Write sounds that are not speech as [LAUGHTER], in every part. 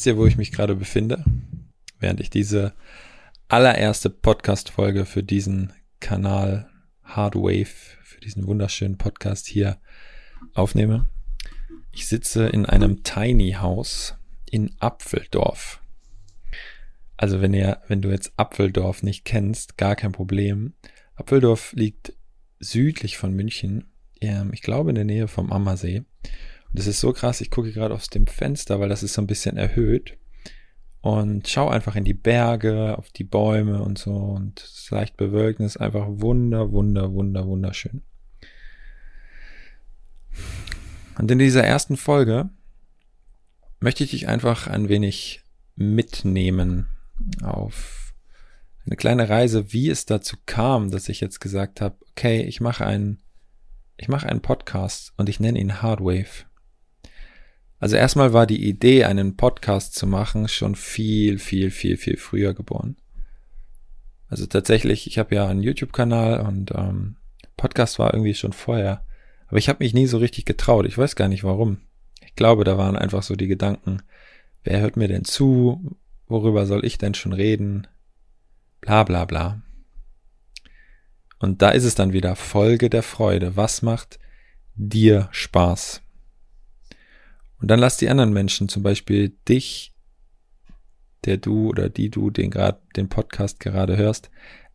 Wisst ihr, wo ich mich gerade befinde? Während ich diese allererste Podcast-Folge für diesen Kanal Hardwave, für diesen wunderschönen Podcast hier aufnehme. Ich sitze in einem Tiny House in Apfeldorf. Also wenn ihr, wenn du jetzt Apfeldorf nicht kennst, gar kein Problem. Apfeldorf liegt südlich von München, ähm, ich glaube in der Nähe vom Ammersee. Und das ist so krass, ich gucke gerade aus dem Fenster, weil das ist so ein bisschen erhöht. Und schau einfach in die Berge, auf die Bäume und so. Und es leicht bewölkt. Ist einfach wunder, wunder, wunder, wunderschön. Und in dieser ersten Folge möchte ich dich einfach ein wenig mitnehmen auf eine kleine Reise, wie es dazu kam, dass ich jetzt gesagt habe, okay, ich mache einen, ich mache einen Podcast und ich nenne ihn Hardwave. Also erstmal war die Idee, einen Podcast zu machen, schon viel, viel, viel, viel früher geboren. Also tatsächlich, ich habe ja einen YouTube-Kanal und ähm, Podcast war irgendwie schon vorher. Aber ich habe mich nie so richtig getraut. Ich weiß gar nicht warum. Ich glaube, da waren einfach so die Gedanken, wer hört mir denn zu? Worüber soll ich denn schon reden? Bla bla bla. Und da ist es dann wieder Folge der Freude. Was macht dir Spaß? Und dann lass die anderen Menschen, zum Beispiel dich, der du oder die du den, grad, den Podcast gerade hörst,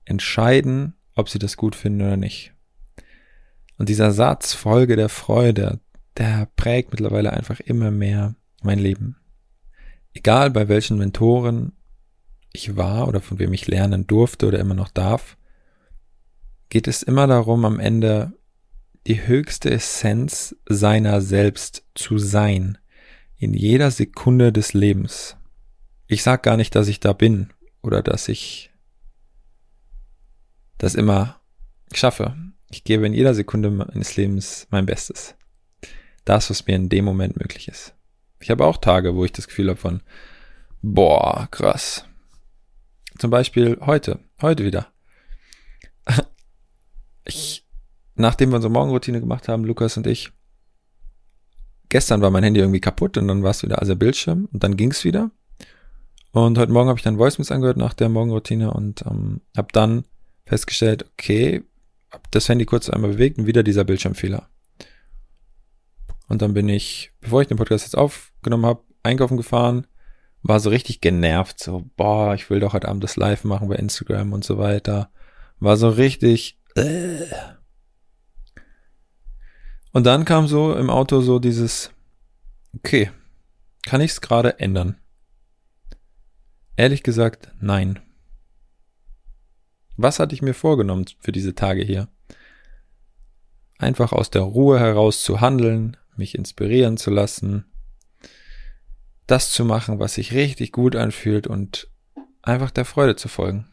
entscheiden, ob sie das gut finden oder nicht. Und dieser Satz, Folge der Freude, der prägt mittlerweile einfach immer mehr mein Leben. Egal bei welchen Mentoren ich war oder von wem ich lernen durfte oder immer noch darf, geht es immer darum, am Ende die höchste Essenz seiner selbst zu sein, in jeder Sekunde des Lebens. Ich sag gar nicht, dass ich da bin oder dass ich das immer schaffe. Ich gebe in jeder Sekunde meines Lebens mein Bestes. Das, was mir in dem Moment möglich ist. Ich habe auch Tage, wo ich das Gefühl habe von, boah, krass. Zum Beispiel heute, heute wieder. [LAUGHS] Ich nachdem wir unsere Morgenroutine gemacht haben, Lukas und ich, gestern war mein Handy irgendwie kaputt und dann war es wieder also Bildschirm und dann ging es wieder. Und heute Morgen habe ich dann Voicemails angehört nach der Morgenroutine und ähm, habe dann festgestellt, okay, habe das Handy kurz einmal bewegt und wieder dieser Bildschirmfehler. Und dann bin ich, bevor ich den Podcast jetzt aufgenommen habe, einkaufen gefahren, war so richtig genervt, so, boah, ich will doch heute Abend das Live machen bei Instagram und so weiter. War so richtig, äh, und dann kam so im Auto so dieses, okay, kann ich es gerade ändern? Ehrlich gesagt, nein. Was hatte ich mir vorgenommen für diese Tage hier? Einfach aus der Ruhe heraus zu handeln, mich inspirieren zu lassen, das zu machen, was sich richtig gut anfühlt und einfach der Freude zu folgen.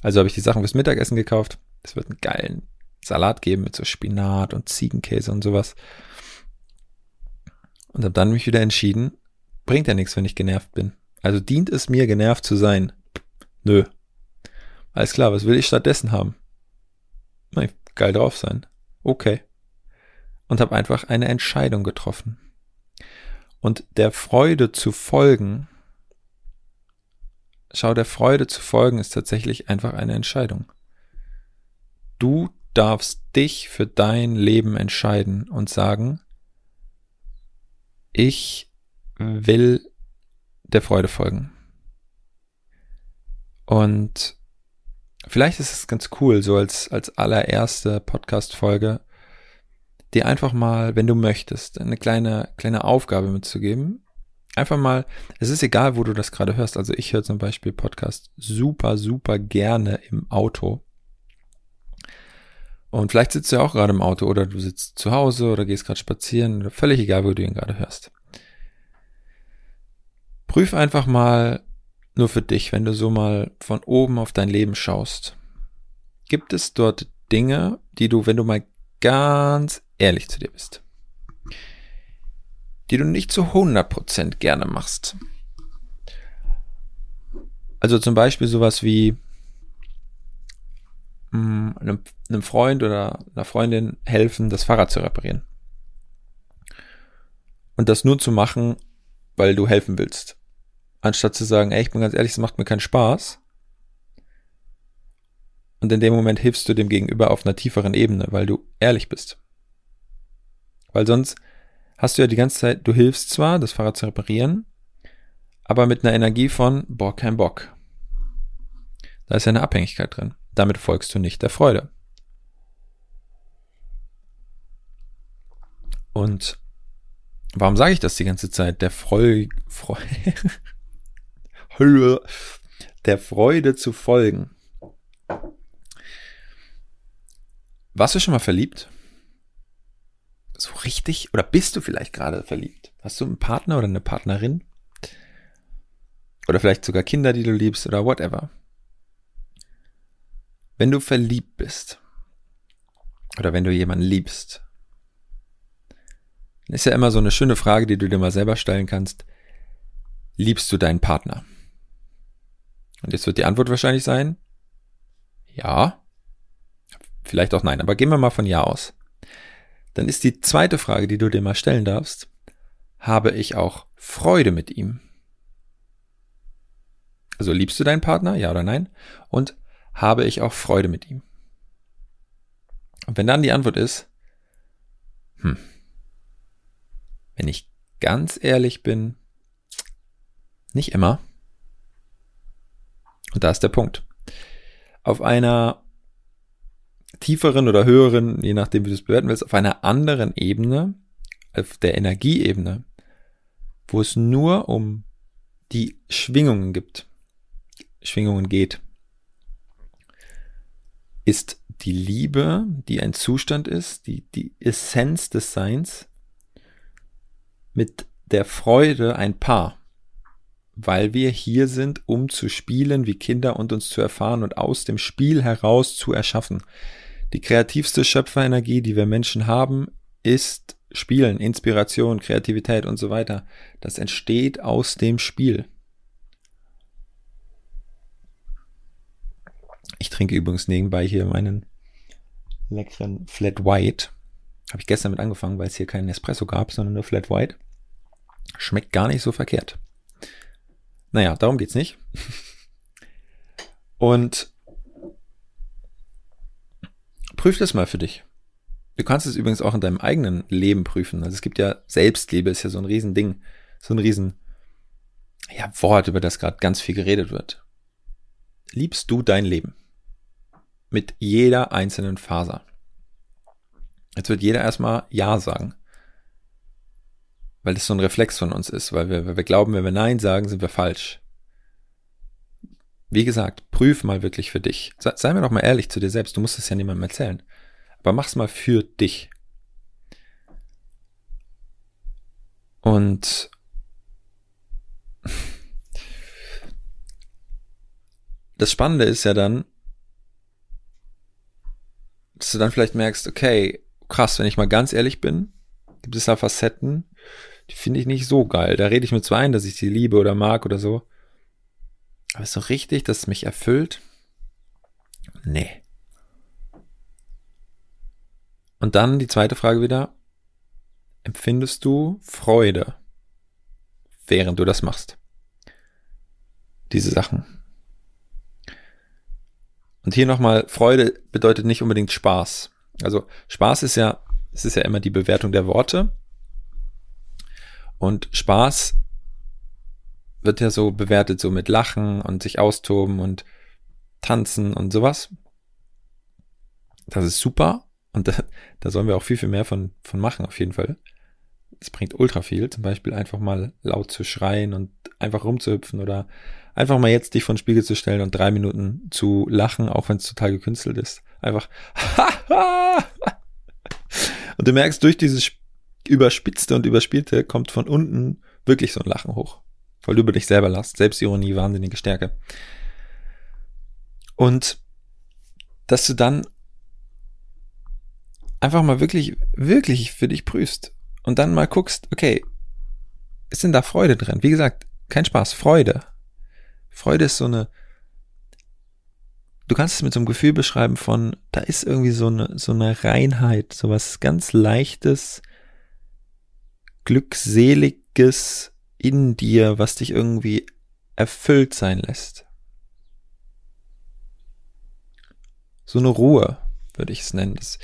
Also habe ich die Sachen fürs Mittagessen gekauft. Es wird einen geilen Salat geben mit so Spinat und Ziegenkäse und sowas. Und habe dann mich wieder entschieden, bringt ja nichts, wenn ich genervt bin. Also dient es mir, genervt zu sein? Nö. Alles klar, was will ich stattdessen haben? Na, geil drauf sein. Okay. Und habe einfach eine Entscheidung getroffen. Und der Freude zu folgen, schau, der Freude zu folgen ist tatsächlich einfach eine Entscheidung. Du darfst dich für dein Leben entscheiden und sagen, ich will der Freude folgen. Und vielleicht ist es ganz cool, so als, als allererste Podcast-Folge, dir einfach mal, wenn du möchtest, eine kleine, kleine Aufgabe mitzugeben. Einfach mal, es ist egal, wo du das gerade hörst. Also ich höre zum Beispiel Podcast super, super gerne im Auto. Und vielleicht sitzt du ja auch gerade im Auto oder du sitzt zu Hause oder gehst gerade spazieren oder völlig egal, wo du ihn gerade hörst. Prüf einfach mal nur für dich, wenn du so mal von oben auf dein Leben schaust. Gibt es dort Dinge, die du, wenn du mal ganz ehrlich zu dir bist, die du nicht zu 100% gerne machst? Also zum Beispiel sowas wie, einem, einem Freund oder einer Freundin helfen, das Fahrrad zu reparieren. Und das nur zu machen, weil du helfen willst. Anstatt zu sagen, ey, ich bin ganz ehrlich, es macht mir keinen Spaß. Und in dem Moment hilfst du dem Gegenüber auf einer tieferen Ebene, weil du ehrlich bist. Weil sonst hast du ja die ganze Zeit, du hilfst zwar, das Fahrrad zu reparieren, aber mit einer Energie von, boah, kein Bock. Da ist ja eine Abhängigkeit drin. Damit folgst du nicht der Freude. Und warum sage ich das die ganze Zeit? Der Freu, Freu der Freude zu folgen. Warst du schon mal verliebt? So richtig? Oder bist du vielleicht gerade verliebt? Hast du einen Partner oder eine Partnerin? Oder vielleicht sogar Kinder, die du liebst oder whatever. Wenn du verliebt bist oder wenn du jemanden liebst, ist ja immer so eine schöne Frage, die du dir mal selber stellen kannst. Liebst du deinen Partner? Und jetzt wird die Antwort wahrscheinlich sein, ja, vielleicht auch nein, aber gehen wir mal von ja aus. Dann ist die zweite Frage, die du dir mal stellen darfst, habe ich auch Freude mit ihm? Also liebst du deinen Partner, ja oder nein? Und habe ich auch Freude mit ihm? Und wenn dann die Antwort ist, hm, wenn ich ganz ehrlich bin, nicht immer. Und da ist der Punkt. Auf einer tieferen oder höheren, je nachdem wie du es bewerten willst, auf einer anderen Ebene, auf der Energieebene, wo es nur um die Schwingungen gibt, Schwingungen geht, ist die Liebe, die ein Zustand ist, die, die Essenz des Seins, mit der Freude ein Paar, weil wir hier sind, um zu spielen wie Kinder und uns zu erfahren und aus dem Spiel heraus zu erschaffen. Die kreativste Schöpferenergie, die wir Menschen haben, ist Spielen, Inspiration, Kreativität und so weiter. Das entsteht aus dem Spiel. Ich trinke übrigens nebenbei hier meinen leckeren Flat White. Habe ich gestern mit angefangen, weil es hier keinen Espresso gab, sondern nur Flat White. Schmeckt gar nicht so verkehrt. Naja, darum geht's nicht. [LAUGHS] Und prüf das mal für dich. Du kannst es übrigens auch in deinem eigenen Leben prüfen. Also es gibt ja Selbstliebe, ist ja so ein Riesending, so ein Riesen, ja, Wort, über das gerade ganz viel geredet wird. Liebst du dein Leben? Mit jeder einzelnen Faser. Jetzt wird jeder erstmal Ja sagen. Weil das so ein Reflex von uns ist, weil wir, weil wir glauben, wenn wir Nein sagen, sind wir falsch. Wie gesagt, prüf mal wirklich für dich. Sei, sei mir doch mal ehrlich zu dir selbst. Du musst es ja niemandem erzählen. Aber mach's mal für dich. Und [LAUGHS] das Spannende ist ja dann, dass du dann vielleicht merkst, okay, krass, wenn ich mal ganz ehrlich bin, gibt es da Facetten, die finde ich nicht so geil. Da rede ich mir zwar ein, dass ich sie liebe oder mag oder so, aber ist so richtig, dass es mich erfüllt? Nee. Und dann die zweite Frage wieder. Empfindest du Freude, während du das machst? Diese Sachen. Und hier nochmal, Freude bedeutet nicht unbedingt Spaß. Also Spaß ist ja, es ist ja immer die Bewertung der Worte. Und Spaß wird ja so bewertet, so mit Lachen und sich austoben und tanzen und sowas. Das ist super und [LAUGHS] da, da sollen wir auch viel, viel mehr von, von machen, auf jeden Fall. Es bringt ultra viel, zum Beispiel einfach mal laut zu schreien und einfach rumzuhüpfen oder einfach mal jetzt dich vor den Spiegel zu stellen und drei Minuten zu lachen, auch wenn es total gekünstelt ist. Einfach [LAUGHS] und du merkst, durch dieses überspitzte und überspielte kommt von unten wirklich so ein Lachen hoch weil du über dich selber lachst. Selbstironie, wahnsinnige Stärke. Und dass du dann einfach mal wirklich, wirklich für dich prüfst und dann mal guckst, okay, ist denn da Freude drin? Wie gesagt, kein Spaß, Freude. Freude ist so eine, du kannst es mit so einem Gefühl beschreiben von, da ist irgendwie so eine, so eine Reinheit, so was ganz leichtes, glückseliges, in dir, was dich irgendwie erfüllt sein lässt. So eine Ruhe, würde ich es nennen. Das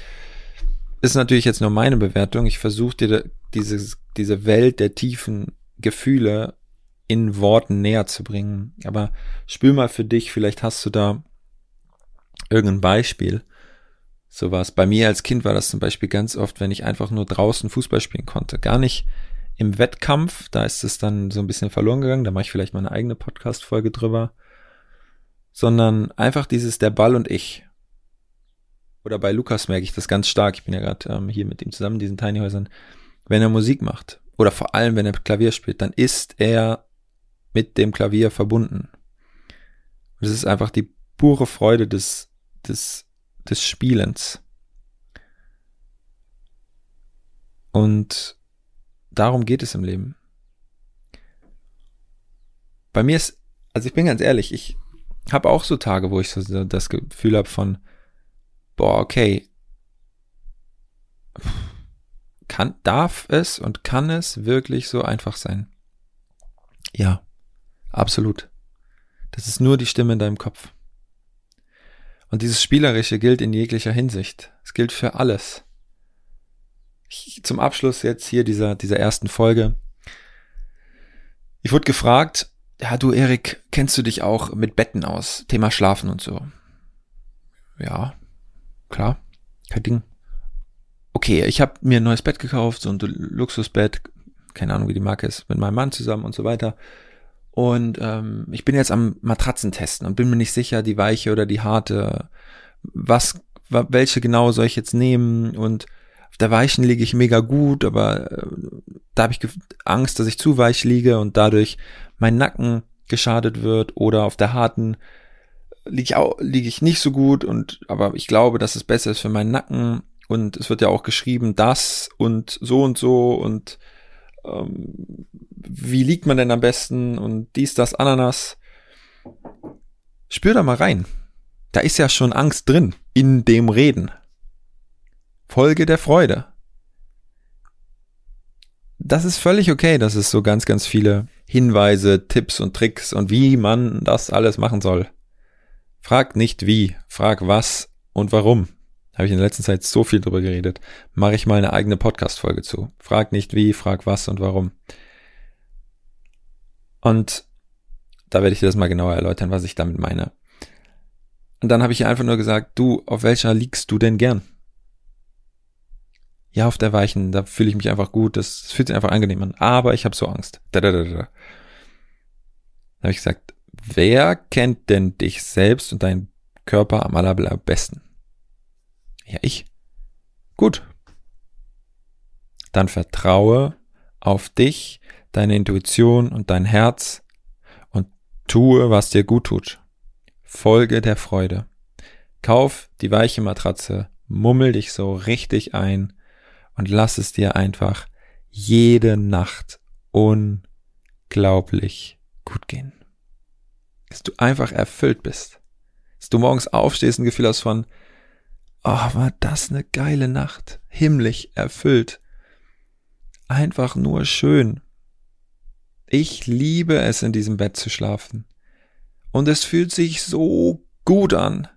ist natürlich jetzt nur meine Bewertung. Ich versuche dir dieses, diese Welt der tiefen Gefühle in Worten näher zu bringen. Aber spür mal für dich, vielleicht hast du da irgendein Beispiel. Sowas. Bei mir als Kind war das zum Beispiel ganz oft, wenn ich einfach nur draußen Fußball spielen konnte. Gar nicht im Wettkampf, da ist es dann so ein bisschen verloren gegangen, da mache ich vielleicht mal eine eigene Podcast-Folge drüber. Sondern einfach dieses der Ball und ich. Oder bei Lukas merke ich das ganz stark. Ich bin ja gerade ähm, hier mit ihm zusammen diesen Tiny Häusern. Wenn er Musik macht oder vor allem wenn er Klavier spielt, dann ist er mit dem Klavier verbunden. Und es ist einfach die pure Freude des, des, des Spielens. Und darum geht es im Leben. Bei mir ist, also ich bin ganz ehrlich, ich habe auch so Tage, wo ich so das Gefühl habe von, boah, okay, kann, darf es und kann es wirklich so einfach sein? Ja, absolut. Das ist nur die Stimme in deinem Kopf. Und dieses Spielerische gilt in jeglicher Hinsicht. Es gilt für alles. Ich, zum Abschluss jetzt hier dieser, dieser ersten Folge. Ich wurde gefragt, ja, du Erik, kennst du dich auch mit Betten aus? Thema Schlafen und so. Ja, klar, kein Ding. Okay, ich habe mir ein neues Bett gekauft, so ein Luxusbett, keine Ahnung, wie die Marke ist, mit meinem Mann zusammen und so weiter. Und ähm, ich bin jetzt am Matratzen testen und bin mir nicht sicher, die weiche oder die harte, was, welche genau soll ich jetzt nehmen? Und auf der weichen liege ich mega gut, aber äh, da habe ich Angst, dass ich zu weich liege und dadurch mein Nacken geschadet wird oder auf der harten liege ich auch, ich nicht so gut und, aber ich glaube, dass es besser ist für meinen Nacken. Und es wird ja auch geschrieben, das und so und so und ähm, wie liegt man denn am besten und dies, das, Ananas. Spür da mal rein. Da ist ja schon Angst drin in dem Reden. Folge der Freude. Das ist völlig okay, dass es so ganz, ganz viele Hinweise, Tipps und Tricks und wie man das alles machen soll. Frag nicht wie, frag was und warum. Habe ich in der letzten Zeit so viel drüber geredet. Mache ich mal eine eigene Podcast-Folge zu. Frag nicht wie, frag was und warum. Und da werde ich dir das mal genauer erläutern, was ich damit meine. Und dann habe ich ihr einfach nur gesagt, du, auf welcher liegst du denn gern? Ja, auf der weichen, da fühle ich mich einfach gut, das fühlt sich einfach angenehm an, aber ich habe so Angst. Da, da, da, da. Dann habe ich gesagt, wer kennt denn dich selbst und deinen Körper am allerbesten? Ja, ich. Gut. Dann vertraue auf dich, deine Intuition und dein Herz und tue, was dir gut tut. Folge der Freude. Kauf die weiche Matratze, mummel dich so richtig ein und lass es dir einfach jede Nacht unglaublich gut gehen dass du einfach erfüllt bist. Dass du morgens aufstehst und ein Gefühl hast von, oh, war das eine geile Nacht. Himmlisch erfüllt. Einfach nur schön. Ich liebe es, in diesem Bett zu schlafen. Und es fühlt sich so gut an.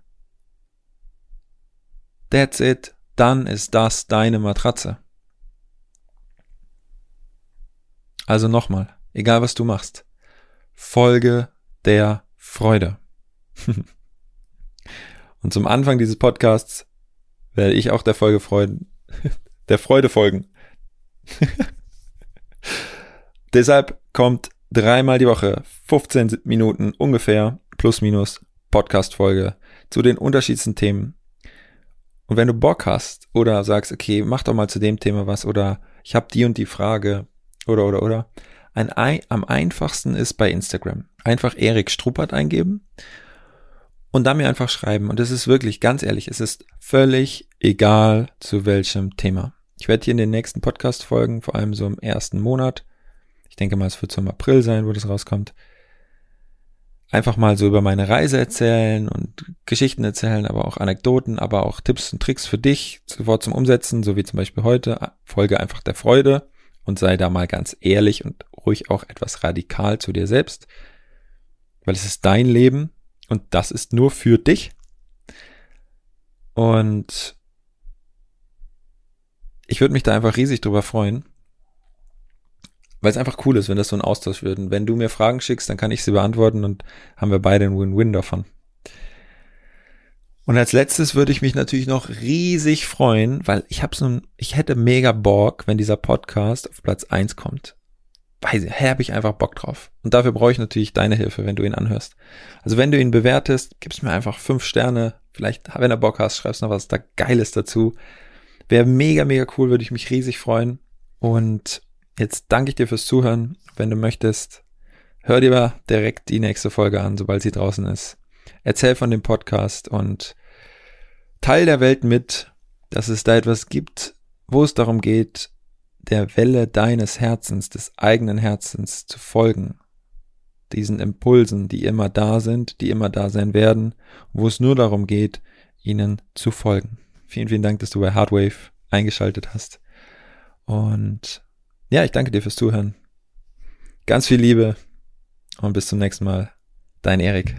That's it. Dann ist das deine Matratze. Also nochmal, egal was du machst, folge der Freude. [LAUGHS] Und zum Anfang dieses Podcasts werde ich auch der Folge freuen, [LAUGHS] der Freude folgen. [LAUGHS] Deshalb kommt dreimal die Woche 15 Minuten ungefähr plus minus Podcast-Folge zu den unterschiedlichsten Themen. Und wenn du Bock hast oder sagst, okay, mach doch mal zu dem Thema was oder ich habe die und die Frage oder oder oder, ein, am einfachsten ist bei Instagram. Einfach Erik Struppert eingeben und dann mir einfach schreiben. Und es ist wirklich, ganz ehrlich, es ist völlig egal zu welchem Thema. Ich werde hier in den nächsten Podcast-Folgen, vor allem so im ersten Monat, ich denke mal, es wird so im April sein, wo das rauskommt, einfach mal so über meine Reise erzählen und Geschichten erzählen, aber auch Anekdoten, aber auch Tipps und Tricks für dich, sofort zum Umsetzen, so wie zum Beispiel heute, Folge einfach der Freude und sei da mal ganz ehrlich und ruhig auch etwas radikal zu dir selbst, weil es ist dein Leben und das ist nur für dich. Und ich würde mich da einfach riesig drüber freuen, weil es einfach cool ist, wenn das so ein Austausch wird. Und wenn du mir Fragen schickst, dann kann ich sie beantworten und haben wir beide einen Win-Win davon. Und als letztes würde ich mich natürlich noch riesig freuen, weil ich habe so ein, ich hätte mega Bock, wenn dieser Podcast auf Platz eins kommt. Weiß ich, habe ich einfach Bock drauf. Und dafür brauche ich natürlich deine Hilfe, wenn du ihn anhörst. Also wenn du ihn bewertest, gibst mir einfach fünf Sterne. Vielleicht, wenn du Bock hast, schreibst noch was da Geiles dazu. Wäre mega, mega cool, würde ich mich riesig freuen. Und jetzt danke ich dir fürs Zuhören. Wenn du möchtest, hör dir direkt die nächste Folge an, sobald sie draußen ist erzähl von dem Podcast und teil der Welt mit, dass es da etwas gibt, wo es darum geht, der Welle deines Herzens, des eigenen Herzens zu folgen. Diesen Impulsen, die immer da sind, die immer da sein werden, wo es nur darum geht, ihnen zu folgen. Vielen, vielen Dank, dass du bei Hardwave eingeschaltet hast. Und ja, ich danke dir fürs Zuhören. Ganz viel Liebe und bis zum nächsten Mal. Dein Erik.